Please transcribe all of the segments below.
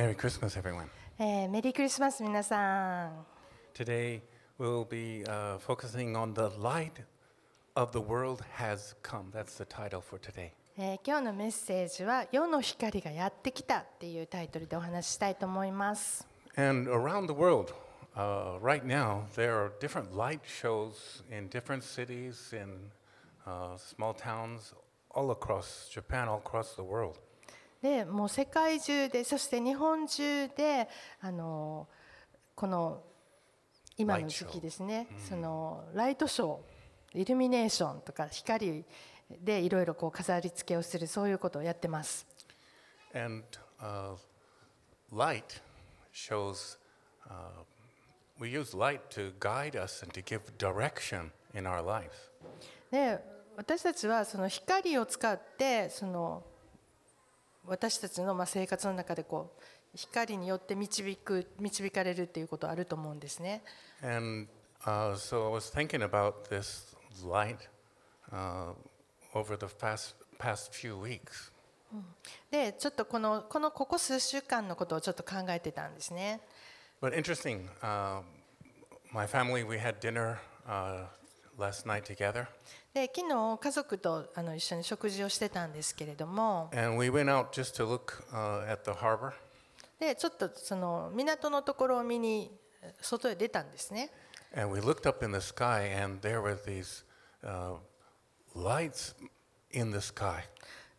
Merry Christmas, everyone. えーメリークリスマス皆さん Today we'll be uh, focusing on the light of the world has come. That's the title for today. えー今日のメッセージは「世の光がやってきた」っていうタイトルでお話ししたいと思います。 And around the world, uh, right now, there are different light shows in different cities, in uh, small towns, all across Japan, all across the world. でもう世界中でそして日本中であのこの今の時期ですねそのライトショーイルミネーションとか光でいろいろこう飾り付けをするそういうことをやってます。And uh, light shows, uh, we use light to guide us and to give direction in our lives. で私たちはその光を使ってその私たちの生活の中で光によって導かれるということあると思うんですね。でちょっとこの,こ,のここ数週間のことをちょっと考えてたんですね。で昨日家族とあの一緒に食事をしてたんですけれども、でちょっとその港のところを見に外へ出たんですね。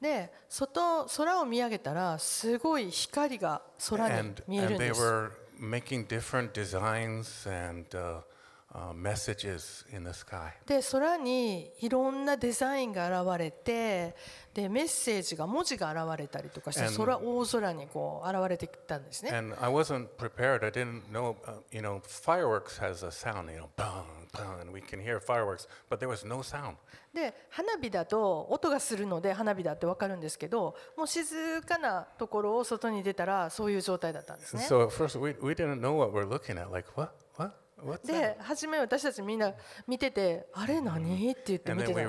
で外空を見上げたらすごい光が空に見えるんです。And, and で空にいろんなデザインが現れてでメッセージが文字が現れたりとかして空大空にこう現れてきたんですね。で花火だと音がするので花火だって分かるんですけどもう静かなところを外に出たらそういう状態だったんですね。で初め私たちみんな見てて、あれ何？って言って見てたんです、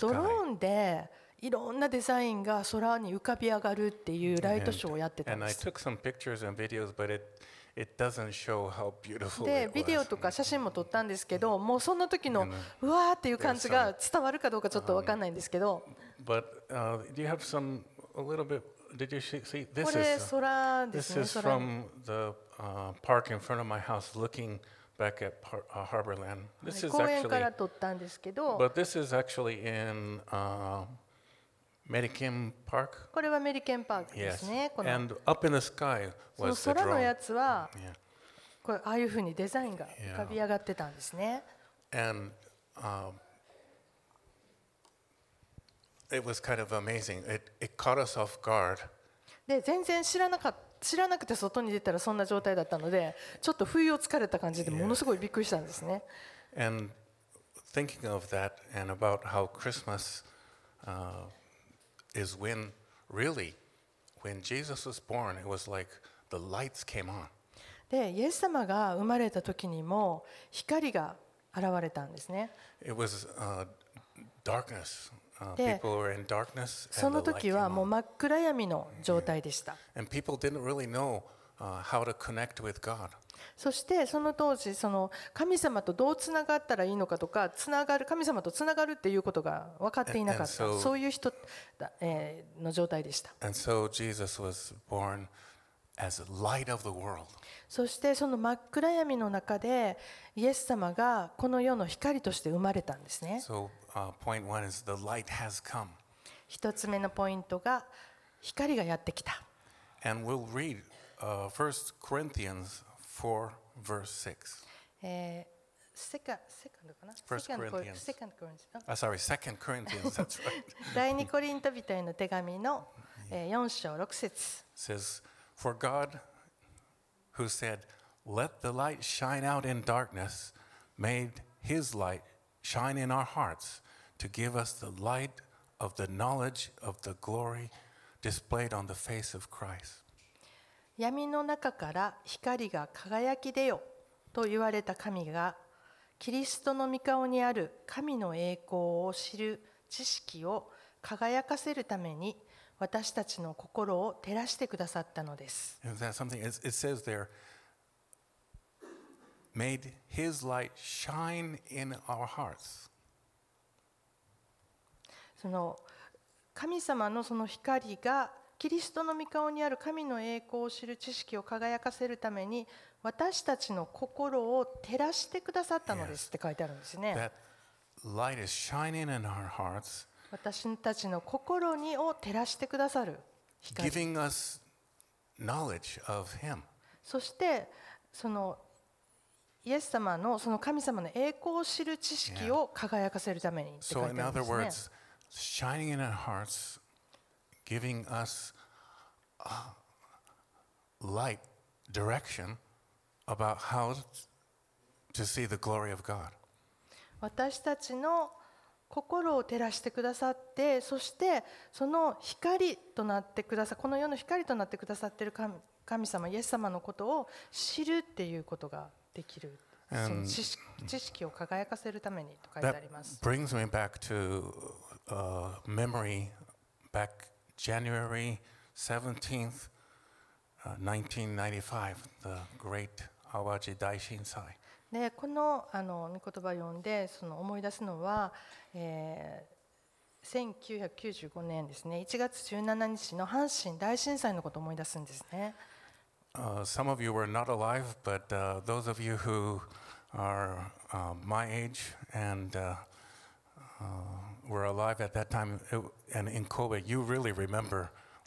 ドローンでいろんなデザインが空に浮かび上がるっていうライトショーをやってたんです。で、ビデオとか写真も撮ったんですけど、もうそんの時のうわーっていう感じが伝わるかどうかちょっと分かんないんですけど。uh, do you have some, a little bit, did you see? see こ this れ is, 空で this すね is 空に from the uh, park in front of my house looking back at par, uh, Harborland. This is 公園か actually ら撮ったんですけど But this is actually in uh, Medikim Park. これはメリケンパークで Yes. すねこの And up in the sky その was the 空の drone. やつは Yeah. これああいうふうにデザインが浮かび上がってたんですね And um, it was kind of amazing. It, it caught us off guard. で全然知らなかっ知らなくて外に出たらそんな状態だったのでちょっと不意をつかれた感じでものすごいびっくりしたんですね And thinking of that and about how Christmas uh, is when, really, when Jesus was born, it was like the lights came on. でイエス様が生まれた時にも光が現れたんですね It was uh, darkness. その時はもう真っ暗闇の状態でした。そしてその当時、神様とどうつながったらいいのかとか、神様とつながるっていうことが分かっていなかった、そういう人の状態でした。As light of the world. そしてその真っ暗闇の中でイエス様がこの世の光として生まれたんですね So, uh, point one is the light has come. 一つ目のポイントが光がやってきた And we'll read uh, 1 Corinthians 4, verse 6. えーセカセカンドかな First Corinthians セカンドコリント Uh, sorry, 2 Corinthians, that's right. 第二コリント人への手紙のえー4章6節 says, For God, who said, Let the light shine out in darkness, made his light shine in our hearts to give us the light of the knowledge of the glory displayed on the face of Christ. 闇の中から光が輝き出よと言われた神がキリストの御顔にある神の栄光を知る知識を輝かせるために私たちの心を照らしてくださったのです Is that something? It it says there, made his light shine in our hearts. その神様のその光がキリストの御顔にある神の栄光を知る知識を輝かせるために私たちの心を照らしてくださったのですって書いてあるんですね。That light is shining in our hearts, 私たちの心にを照らしてくださる光 giving us knowledge of him. そしてそのイエス様のその神様の栄光を知る知識を輝かせるためにって書いてあるですね。words, shining in our hearts, giving us uh, light, direction about how to see the glory of God. 私たちの心を照らしてくださってそしてその光となってくださこの世の光となってくださっている神神様イエス様のことを知るっていうことができるその知識知識を輝かせるためにと書いてあります brings me back to uh, memory back January 17th, uh, 1995, the great Awaji Daishinsai. でこのあの御言葉を読んでその思い出すのは、えー1995年ですね1月17日の阪神大震災のことを思い出すんですね。Uh, some of you were not alive, but uh, those of you who are uh, my age and uh, uh, were alive at that time it, and in Kobe, you really remember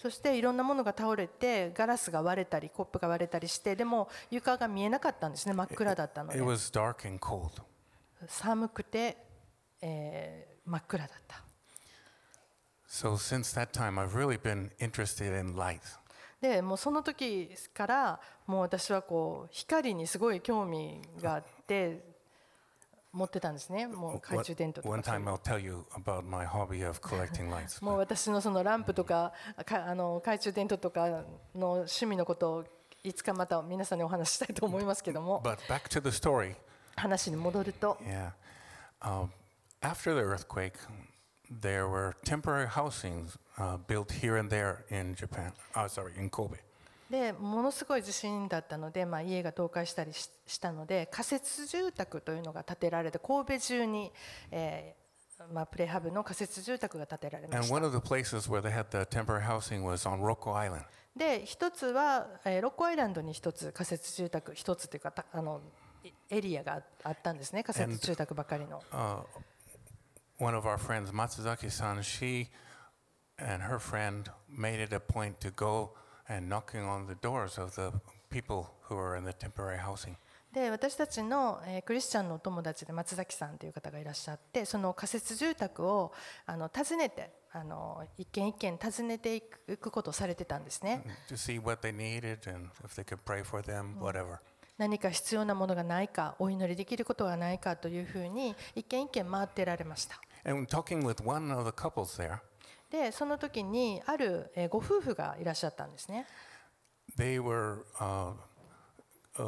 そしていろんなものが倒れてガラスが割れたりコップが割れたりしてでも床が見えなかったんですね真っ暗だったので.寒くて、えー真っ暗だった So since that time, I've really been interested in light. でもうその時からもう私はこう光にすごい興味があって持ってたんですねもう懐中電灯とかそういう time, I'll tell you about my hobby of collecting lights. もう私のそのランプとかかあの懐中電灯とかの趣味のことをいつかまた皆さんにお話ししたいと思いますけども But back to the story. 話に戻ると Yeah. Um, after the earthquake, there were temporary housings uh, built here and there in Japan. Oh, sorry, in Kobe. でものすごい地震だったので、まあ、家が倒壊したりし,したので仮設住宅というのが建てられて神戸中に、えーまあ、プレハブの仮設住宅が建てられました。で一つは、えー、ロッコアイランドに一つ仮設住宅一つというかたあのエリアがあったんですね仮設住宅ばかりの。And, uh, one of our friends, and knocking on the doors of the people who are in the temporary housing. で私たちの、え、クリスチャンのお友達で松崎さんという方がいらっしゃってその仮設住宅をあの訪ねてあの一軒一軒訪ねていくことをされてたんですね。何か必要なものがないかお祈りできることはないかというふうに一軒一軒回ってられました。でその時にあるえーご夫婦がいらっしゃったんですね they were uh, uh,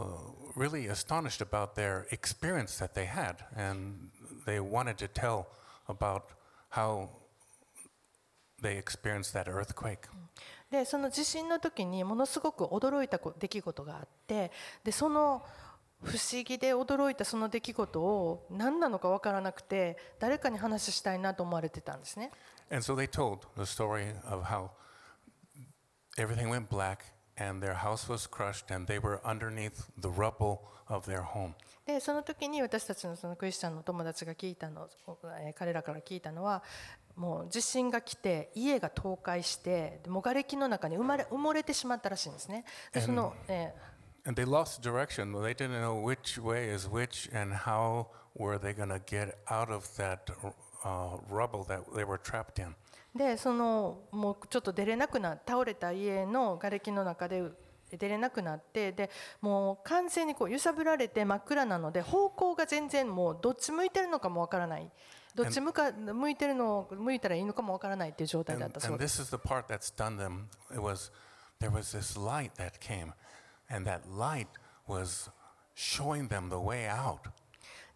really astonished about their experience that they had, and they wanted to tell about how they experienced that earthquake. でその地震の時にものすごく驚いたこ出来事があってでその不思議で驚いたその出来事を何なのか分からなくて誰かに話したいなと思われてたんですね And so they told the story of how everything went black and their house was crushed and they were underneath the rubble of their home. でその時に私たちのそのクリスチャンの友達が聞いたの、えー彼らから聞いたのはもう地震が来て家が倒壊してでもう瓦礫の中に埋まれ埋もれてしまったらしいんですねでその、え And they lost direction. They didn't know which way is which and how were they going to get out of that uh, でそのもうちょっと出れなくなった倒れた家の瓦礫の中で出れなくなってでもう完全にこう揺さぶられて真っ暗なので方向が全然もうどっち向いてるのかもわからない。どっち向,か向いてるの向いたらいいのかもわからないっていう状態だったそうです。There was this light that came, and that light was showing them the way out.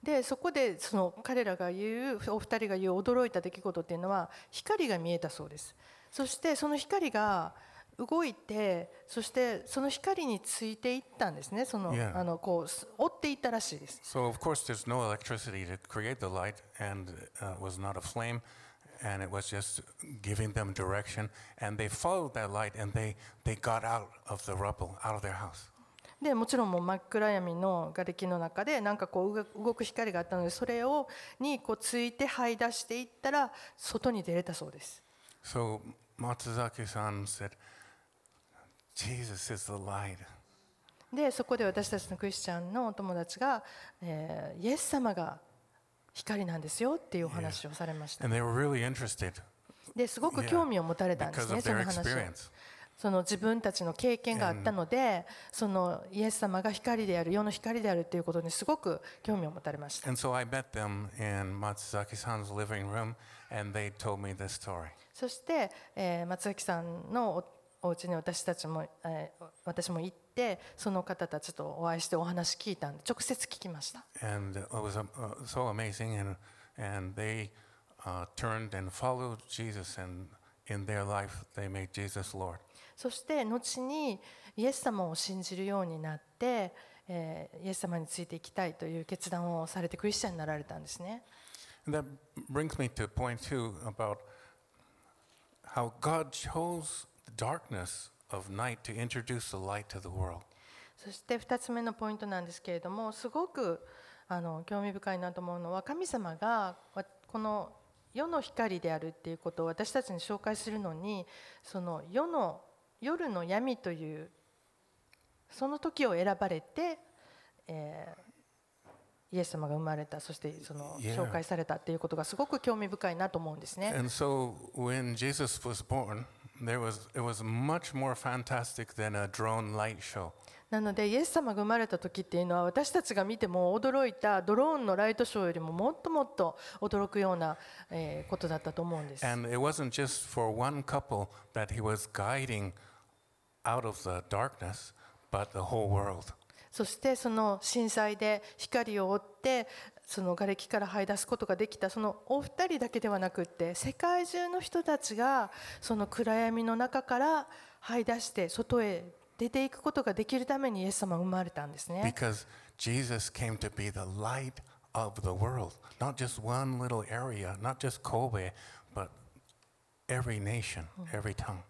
でそこでその彼らが言うお二人が言う驚いた出来事っていうのは光が見えたそうですそしてその光が動いてそしてその光についていったんですねその Yeah. あのこうす追っていったらしいです So of course there's no electricity to create the light, and uh, was not a flame, and it was just giving them direction. And they followed that light, and they they got out of the rubble, out of their house. でもちろんもう真っ暗闇の瓦礫の中でなんかこう動く光があったのでそれをにこうついて這い出していったら外に出れたそうです So Matsuzaki-san said, "Jesus is the light." でそこで私たちのクリスチャンのお友達が、えーイエス様が光なんですよっていうお話をされました And they were really interested ですごく Yeah, 興味を持たれたんですねその話.その自分たちの経験があったので、そのイエス様が光である世の光であるということにすごく興味を持たれました。そして、えー、松崎さんのお,お家に私たちも、えー、私も行ってその方たちとお会いしてお話聞いたんで直接聞きました。そして後にイエス様を信じるようになって、えーイエス様についていきたいという決断をされてクリスチャンになられたんですね And that brings me to point two about how God chose the darkness of night to introduce the light to the world. そして2つ目のポイントなんですけれどもすごくあの興味深いなと思うのは神様がわこの世の光であるっていうことを私たちに紹介するのにその世の夜の闇というその時を選ばれて、えーイエス様が生まれたそしてその.紹介されたっていうことがすごく興味深いなと思うんですね。And so when Jesus was born, there was, it was much more fantastic than a drone light show. なのでイエス様が生まれた時っていうのは私たちが見ても驚いたドローンのライトショーよりももっともっと驚くような、えーことだったと思うんです。And it wasn't just for one couple that he was guiding out of the darkness, but the whole world. そしてその震災で光を追ってその瓦礫から這い出すことができたそのお二人だけではなくって世界中の人たちがその暗闇の中から這い出して外へ出ていくことができるためにイエス様は生まれたんですね。Because Jesus came to be the light of the world. Not just one little area, not just Kobe, but every nation, every tongue.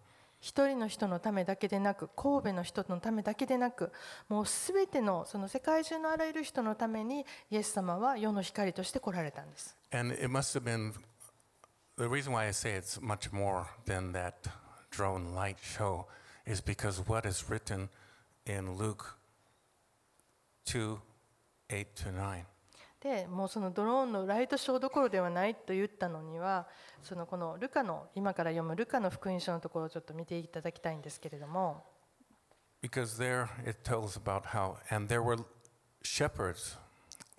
一人の人のためだけでなく神戸の人のためだけでなくもうすべてのその世界中のあらゆる人のためにイエス様は世の光として来られたんです。And it must have been the reason why I say it's much more than that drone light show is because what is written in Luke 2 8 to 9. でもうそのドローンのライトショーどころではないと言ったのにはそのこのルカの今から読むルカの福音書のところをちょっと見ていただきたいんですけれども Because there it tells about how, and there were shepherds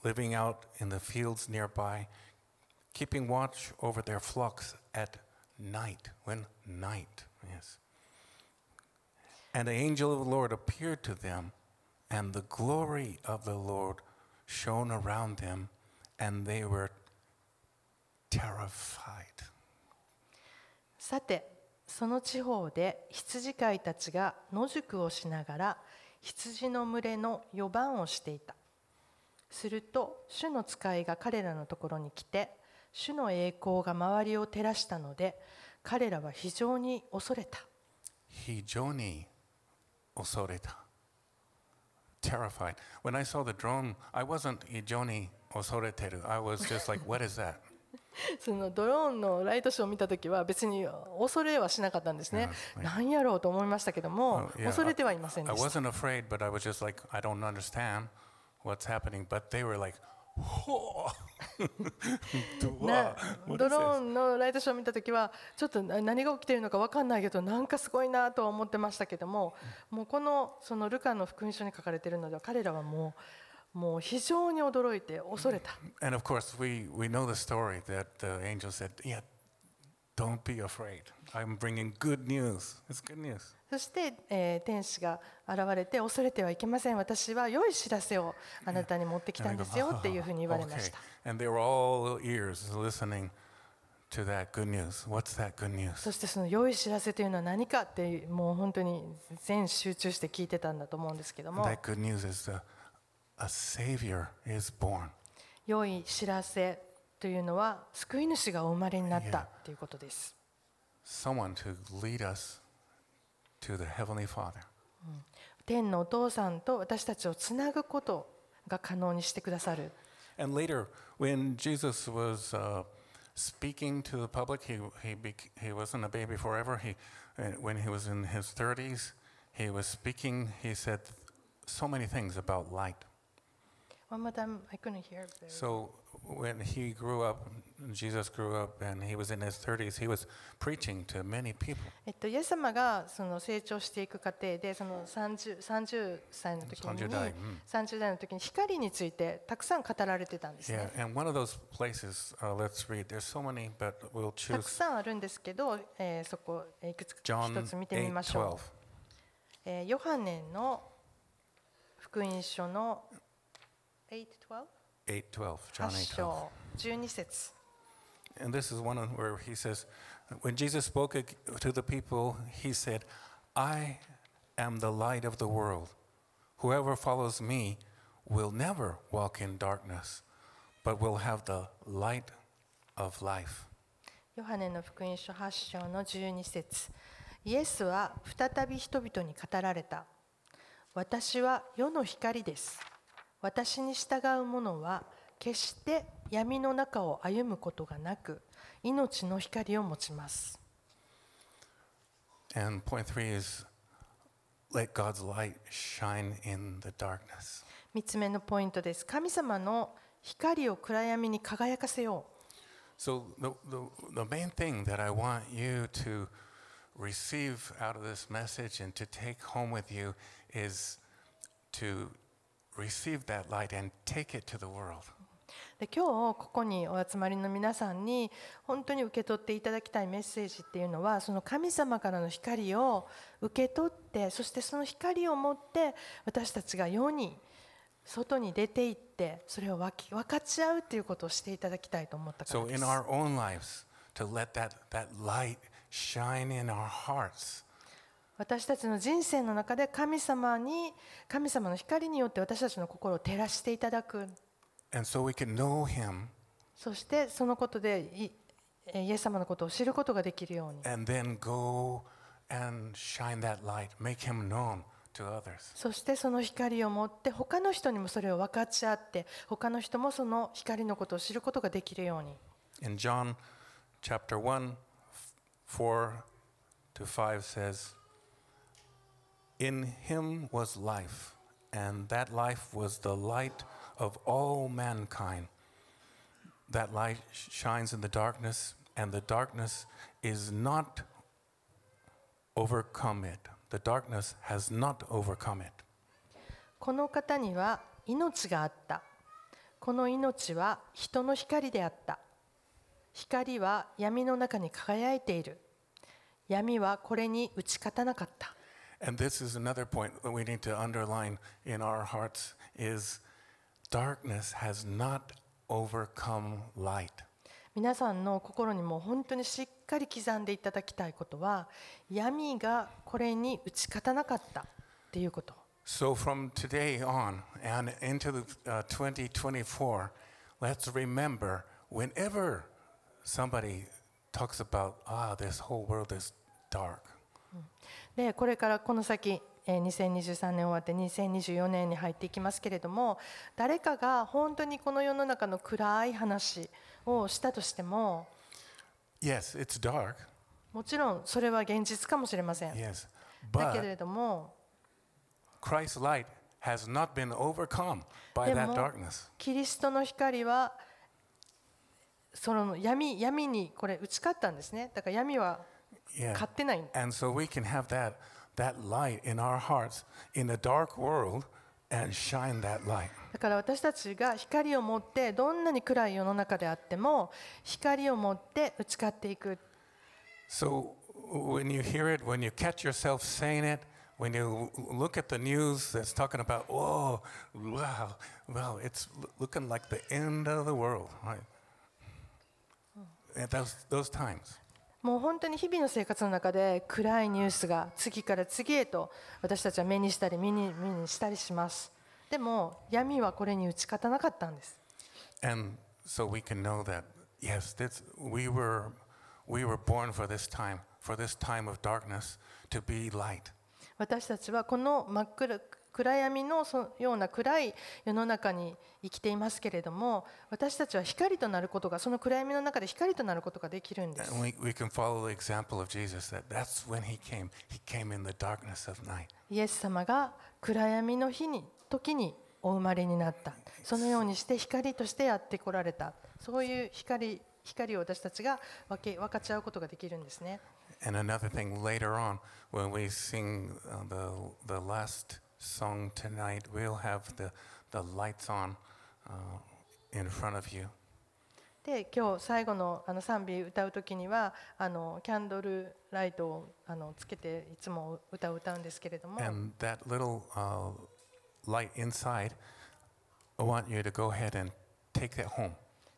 living out in the fields nearby, keeping watch over their flocks at night, when night is. And the angel of the Lord appeared to them, and the glory of the Lord shone around them, and they were terrified. さてその地方で羊飼いたちが野宿をしながら羊の群れの予番をしていたすると主の使いが彼らのところに来て主の栄光が周りを照らしたので彼らは非常に恐れた Hijoni osoreta. Terrified. When I saw the drone, I wasn't Hijoni osoreteru. I was just like, what is that? そのドローンのライトショーを見た時は別に恐れはしなかったんですね。何やろうと思いましたけども、恐れてはいません I でした。wasn't afraid, but I was just like, I don't understand what's happening. But they were like. な What ドロー?ンのライトショーを見た時はちょっとな何が起きているのか分かんないけどなんかすごいなとは思ってましたけどももうこのそのルカの福音書に書かれているのでは彼らはもうもう非常に驚いて恐れた And of course, we, we know the story that the angel said, Yeah, don't be afraid. I'm bringing good news. It's good news. そして、えー天使が現れて恐れてはいけません私は良い知らせをあなたに持ってきたんですよっていうふうに言われま okay. した And they were all ears listening to that good news. What's that good news? そしてその良い知らせというのは何かってもう本当に全集中して聞いてたんだと思うんですけども that good news is the, a Savior is born. 良い知らせというのは救い主がお生まれになったということです。Someone to lead us to the Heavenly Father. 天のお父さんと私たちをつなぐことが可能にしてくださる。And later, when Jesus was uh, speaking to the public, he, he, he wasn't a baby forever. He, uh, when he was in his 30s, he was speaking, he said so many things about light. One more time, I couldn't hear. very- So when he grew up, Jesus grew up, and he was in his 30s, he was preaching to many people. えっと、イエス様がその成長していく過程でその 30, 30歳の時に30代うん30代の時に光についてたくさん語られてたんですね Yeah,。and one of those places, uh, let's read. There's so many, but we'll たく choose さんあるんですけど、えーそこえーいくつか一つ見てみましょ 8:12. う。えーヨハネの福音書の 8、12 8:12. John 8 8:12. 章12節 And this is one of where he says, when Jesus spoke ag- to the people, he said, I am the light of the world. Whoever follows me will never walk in darkness, but will have the light of life. ヨハネの福音書8章の12節イエスは再び人々に語られた。私は世の光です。 私に従う者は決して闇の中を歩むことがなく、命の光を持ちます。And point three is let God's light shine in the darkness. 3つ目のポイントです。神様の光を暗闇に輝かせよう。So the, the, the main thing that I want you to receive out of this message and to take home with you is to receive that light and take it to the world. で今日ここにお集まりの皆さんに本当に受け取っていただきたいメッセージっていうのはその神様からの光を受け取ってそしてその光を持って私たちが世に外に出て行ってそれを分き分かち合うっていうことをしていただきたいと思ったから So で in す。our own lives, to let that, that light shine in our hearts. 私たちの人生の中で神様に神様の光によって私たちの心を照らしていただく。So そしてそのことでイエス様のことを知ることができるように.そしてその光を持って他の人にもそれを分かち合って他の人もその光のことを知ることができるように。In John chapter 1, 4 to 5 says, In him was life, and that life was the light of all mankind. That light sh- shines in the darkness, and the darkness is not overcome it. The darkness has not overcome it. この方には命があったこの命は人の光であった光は闇の中に輝いている闇はこれに打ち勝たなかった And this is another point that we need to underline in our hearts is darkness has not overcome light. 皆さんの心にも本当にしっかり刻んでいただきたいことは闇がこれに打ち勝たなかったっていうこと So from today on and into the, uh, 2024, let's remember whenever somebody talks about, ah, this whole world is dark. でこれからこの先えー2023年終わって2024年に入っていきますけれども誰かが本当にこの世の中の暗い話をしたとしても Yes, it's dark. もちろんそれは現実かもしれません Yes. だけ But れども Christ's light has not been overcome by で that も darkness. キリストの光はその闇闇にこれ打ち勝ったんですねだから闇は Yeah. 勝ってない And so we can have that, that light in our hearts in a dark world and shine that light. だから私たちが光を持ってどんなに暗い世の中であっても光を持って打ち勝っていく So when you hear it, when you catch yourself saying it, when you look at the news that's talking about, oh, wow, well, it's l- looking like the end of the world, right? At those, those times. もう本当に日々の生活の中で暗いニュースが次から次へと私たちは目にしたり耳に目にしたりしますでも闇はこれに打ち勝たなかったんです And so we can know that, yes, this, we, were, we were born for this time, for this time of darkness, to be light. 私たちはこの真っ暗暗闇の,そのような暗い世の中に生きていますけれども私たちは光となることがその暗闇の中で光となることができるんです。イエス様が暗闇の日に時にお生まれになった。そのようにして光としてやってこられた。そういう光,光を私たちが分,け分かち合うことができるんですね。Song tonight, we'll have the, the lights on uh, in front of you. で今日最後のあの賛美歌う時にはあのキャンドルライトをあのつけていつも歌を歌うんですけれども And that little uh, light inside, I want you to go ahead and take that home.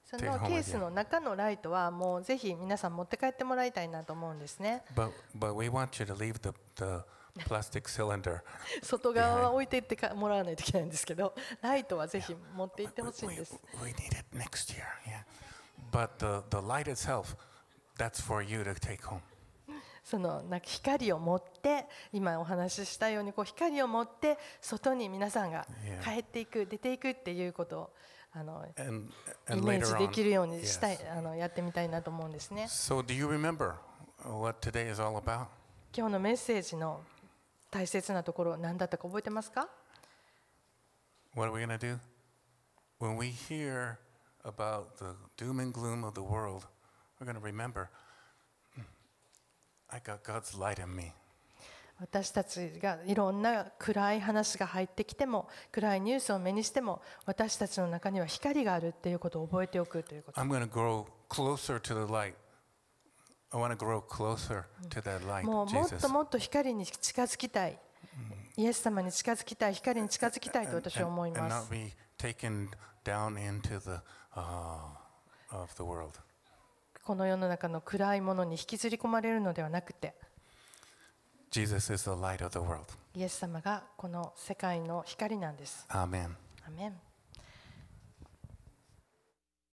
そのケース.の中のライトはもうぜひ皆さん持って帰ってもらいたいなと思うんですね But, but we want you to leave the, the プラステックシリ。外側は置いていってもらわないといけないんですけど、ライトはぜひ持っていってほしいんです。We, we, そのなんか光を持って今お話ししたようにこう光を持って外に皆さんが帰っていく出ていくっていうことをあのイメージできるようにしたいあのやってみたいなと思うんですね今日のメッセージの大切なところ何だったか覚えてますか What are we going to do? When we hear about the doom and gloom of the world, we're going to remember "Hmm, I got God's light in me. 私たちがいろんな暗い話が入ってきても暗いニュースを目にしても私たちの中には光があるっていうことを覚えておくということ I'm going to grow closer to the light. もうもっ.ともっと光に近づきたいイエス様に近づきたい光に近づきたいと私は思います uh. この世の中の暗いものに引きずり込まれるのではなくて.イエス様がこの世界の光なんです Amen. アメン